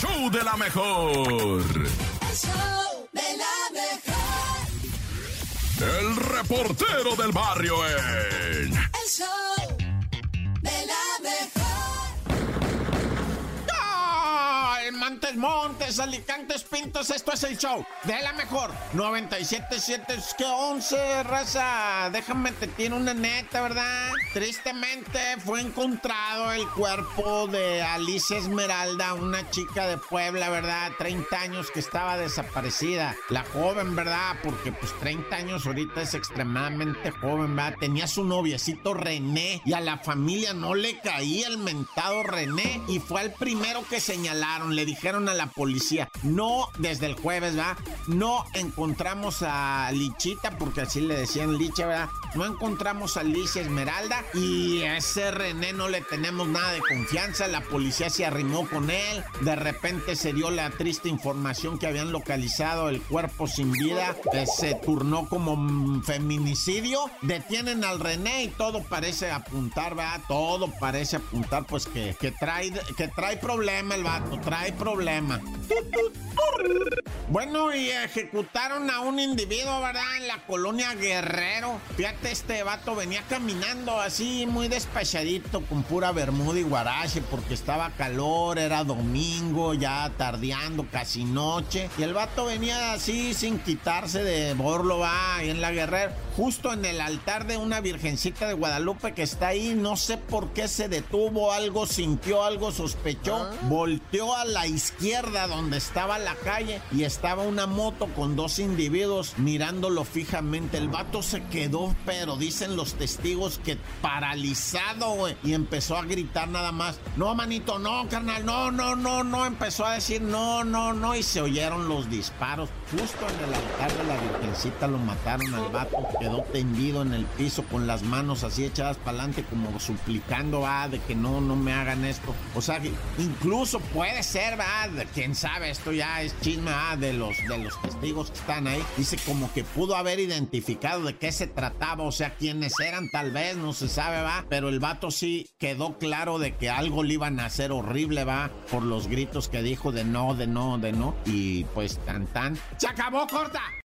show de la mejor. El show de la mejor. El reportero del barrio en. Montes, Montes, Alicantes, Pintos, esto es el show de la mejor. 97.7, es que 11, raza. Déjame te tiene una neta, ¿verdad? Tristemente fue encontrado el cuerpo de Alicia Esmeralda, una chica de Puebla, ¿verdad? 30 años que estaba desaparecida. La joven, ¿verdad? Porque pues 30 años ahorita es extremadamente joven, ¿verdad? Tenía su noviecito René y a la familia no le caía el mentado René y fue el primero que señalaron. Le dijeron a la policía, no, desde el jueves, ¿verdad? No encontramos a Lichita, porque así le decían Licha, ¿verdad? No encontramos a Alicia Esmeralda y a ese René no le tenemos nada de confianza. La policía se arrimó con él. De repente se dio la triste información que habían localizado el cuerpo sin vida. Eh, se turnó como feminicidio. Detienen al René y todo parece apuntar, ¿verdad? Todo parece apuntar, pues que, que trae, que trae problema el vato, trae problema. Bueno, y ejecutaron a un individuo, ¿verdad? En la colonia Guerrero. Fíjate, este vato venía caminando así, muy despachadito, con pura bermuda y guarache, porque estaba calor, era domingo, ya tardeando, casi noche. Y el vato venía así, sin quitarse de borlo, va, ahí en la Guerrero. Justo en el altar de una virgencita de Guadalupe que está ahí, no sé por qué se detuvo, algo sintió, algo sospechó. Volteó a la izquierda donde estaba la calle y estaba una moto con dos individuos mirándolo fijamente. El vato se quedó, pero dicen los testigos que paralizado, güey. Y empezó a gritar nada más. No, manito, no, carnal, no, no, no, no. Empezó a decir no, no, no. Y se oyeron los disparos. Justo en el altar de la virgencita lo mataron al vato. Quedó tendido en el piso con las manos así echadas para adelante, como suplicando, ah, de que no, no me hagan esto. O sea, incluso puede ser, va, quién sabe, esto ya es chisme, de los, de los testigos que están ahí. Dice como que pudo haber identificado de qué se trataba, o sea, quiénes eran, tal vez, no se sabe, va. Pero el vato sí quedó claro de que algo le iban a hacer horrible, va, por los gritos que dijo de no, de no, de no. Y pues tan tan. ¡Se acabó, corta!